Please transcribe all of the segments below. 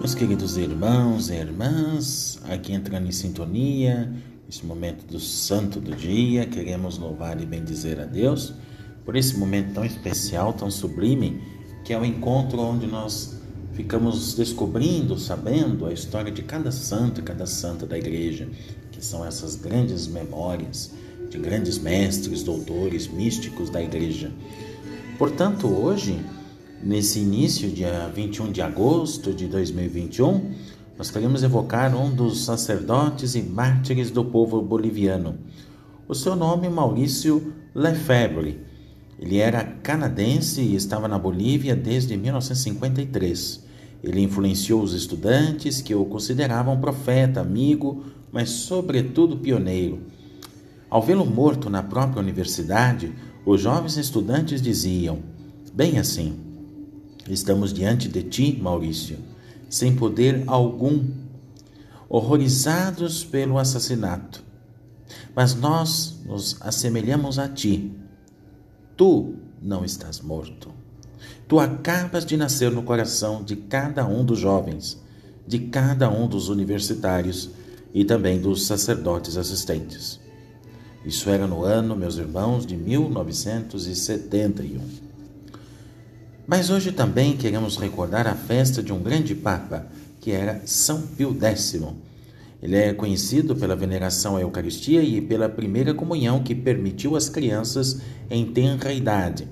Meus queridos irmãos e irmãs, aqui entrando em sintonia, neste momento do santo do dia, queremos louvar e bendizer a Deus por esse momento tão especial, tão sublime, que é o encontro onde nós ficamos descobrindo, sabendo a história de cada santo e cada santa da igreja, que são essas grandes memórias de grandes mestres, doutores, místicos da igreja. Portanto, hoje Nesse início, dia 21 de agosto de 2021, nós queremos evocar um dos sacerdotes e mártires do povo boliviano. O seu nome é Maurício Lefebvre. Ele era canadense e estava na Bolívia desde 1953. Ele influenciou os estudantes que o consideravam profeta, amigo, mas sobretudo pioneiro. Ao vê-lo morto na própria universidade, os jovens estudantes diziam: bem assim, Estamos diante de ti, Maurício, sem poder algum, horrorizados pelo assassinato. Mas nós nos assemelhamos a ti. Tu não estás morto. Tu acabas de nascer no coração de cada um dos jovens, de cada um dos universitários e também dos sacerdotes assistentes. Isso era no ano, meus irmãos, de 1971. Mas hoje também queremos recordar a festa de um grande Papa, que era São Pio X. Ele é conhecido pela veneração à Eucaristia e pela primeira comunhão que permitiu às crianças em tenra idade.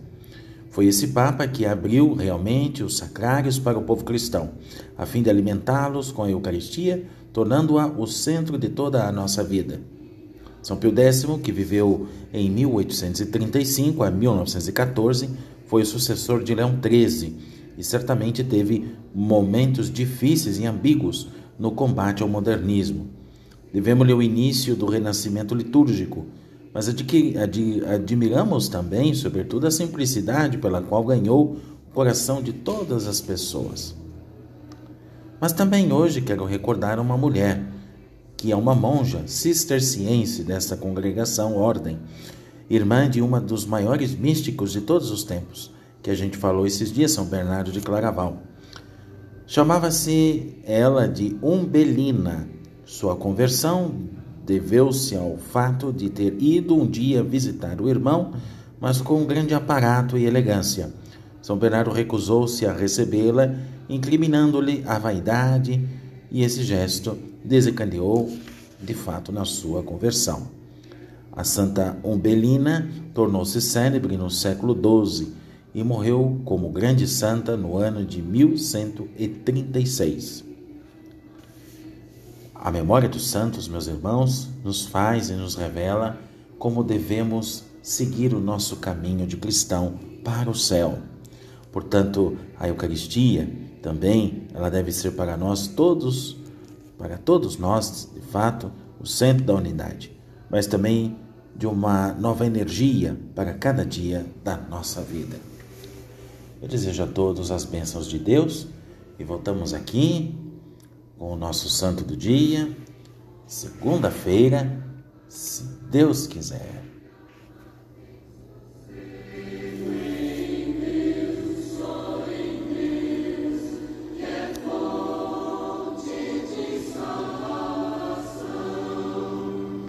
Foi esse Papa que abriu realmente os sacrários para o povo cristão, a fim de alimentá-los com a Eucaristia, tornando-a o centro de toda a nossa vida. São Pio X, que viveu em 1835 a 1914, foi o sucessor de Leão XIII e certamente teve momentos difíceis e ambíguos no combate ao modernismo. Devemos-lhe o início do renascimento litúrgico, mas admiramos também, sobretudo, a simplicidade pela qual ganhou o coração de todas as pessoas. Mas também hoje quero recordar uma mulher, que é uma monja cisterciense desta congregação ordem, irmã de uma dos maiores místicos de todos os tempos, que a gente falou esses dias, São Bernardo de Claraval. Chamava-se ela de Umbelina. Sua conversão deveu-se ao fato de ter ido um dia visitar o irmão, mas com um grande aparato e elegância. São Bernardo recusou-se a recebê-la, incriminando-lhe a vaidade, e esse gesto desencadeou, de fato, na sua conversão. A Santa Umbelina tornou-se célebre no século XII e morreu como grande santa no ano de 1136. A memória dos santos, meus irmãos, nos faz e nos revela como devemos seguir o nosso caminho de cristão para o céu. Portanto, a Eucaristia também, ela deve ser para nós todos, para todos nós, de fato, o centro da unidade, mas também de uma nova energia para cada dia da nossa vida. Eu desejo a todos as bênçãos de Deus e voltamos aqui com o nosso santo do dia, segunda-feira, se Deus quiser.